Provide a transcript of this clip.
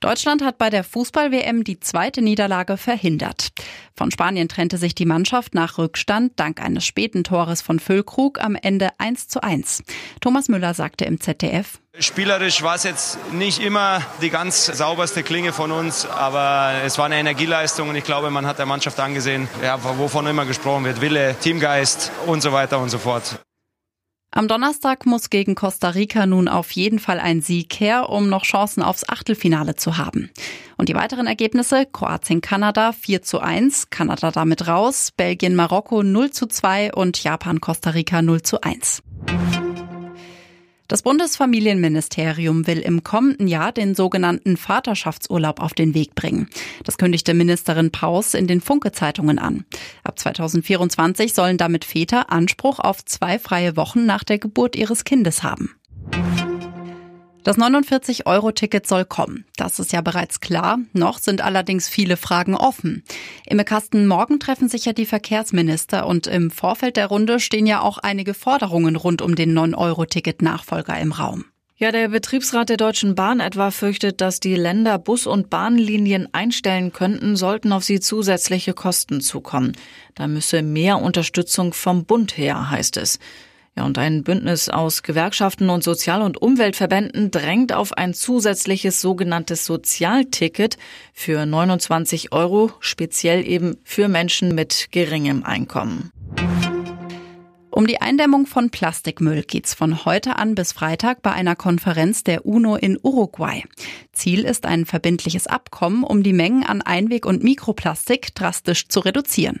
Deutschland hat bei der Fußball-WM die zweite Niederlage verhindert. Von Spanien trennte sich die Mannschaft nach Rückstand dank eines späten Tores von Füllkrug am Ende 1 zu 1. Thomas Müller sagte im ZDF. Spielerisch war es jetzt nicht immer die ganz sauberste Klinge von uns, aber es war eine Energieleistung und ich glaube, man hat der Mannschaft angesehen, ja, wovon immer gesprochen wird, Wille, Teamgeist und so weiter und so fort. Am Donnerstag muss gegen Costa Rica nun auf jeden Fall ein Sieg her, um noch Chancen aufs Achtelfinale zu haben. Und die weiteren Ergebnisse? Kroatien-Kanada 4 zu 1, Kanada damit raus, Belgien-Marokko 0 zu 2 und Japan-Costa Rica 0 zu 1. Das Bundesfamilienministerium will im kommenden Jahr den sogenannten Vaterschaftsurlaub auf den Weg bringen. Das kündigte Ministerin Paus in den Funke-Zeitungen an. Ab 2024 sollen damit Väter Anspruch auf zwei freie Wochen nach der Geburt ihres Kindes haben. Das 49-Euro-Ticket soll kommen. Das ist ja bereits klar. Noch sind allerdings viele Fragen offen. Im Kasten morgen treffen sich ja die Verkehrsminister und im Vorfeld der Runde stehen ja auch einige Forderungen rund um den 9-Euro-Ticket-Nachfolger im Raum. Ja, der Betriebsrat der Deutschen Bahn etwa fürchtet, dass die Länder Bus- und Bahnlinien einstellen könnten, sollten auf sie zusätzliche Kosten zukommen. Da müsse mehr Unterstützung vom Bund her, heißt es. Ja, und ein Bündnis aus Gewerkschaften und Sozial- und Umweltverbänden drängt auf ein zusätzliches sogenanntes Sozialticket für 29 Euro, speziell eben für Menschen mit geringem Einkommen. Um die Eindämmung von Plastikmüll geht's von heute an bis Freitag bei einer Konferenz der UNO in Uruguay. Ziel ist ein verbindliches Abkommen, um die Mengen an Einweg- und Mikroplastik drastisch zu reduzieren.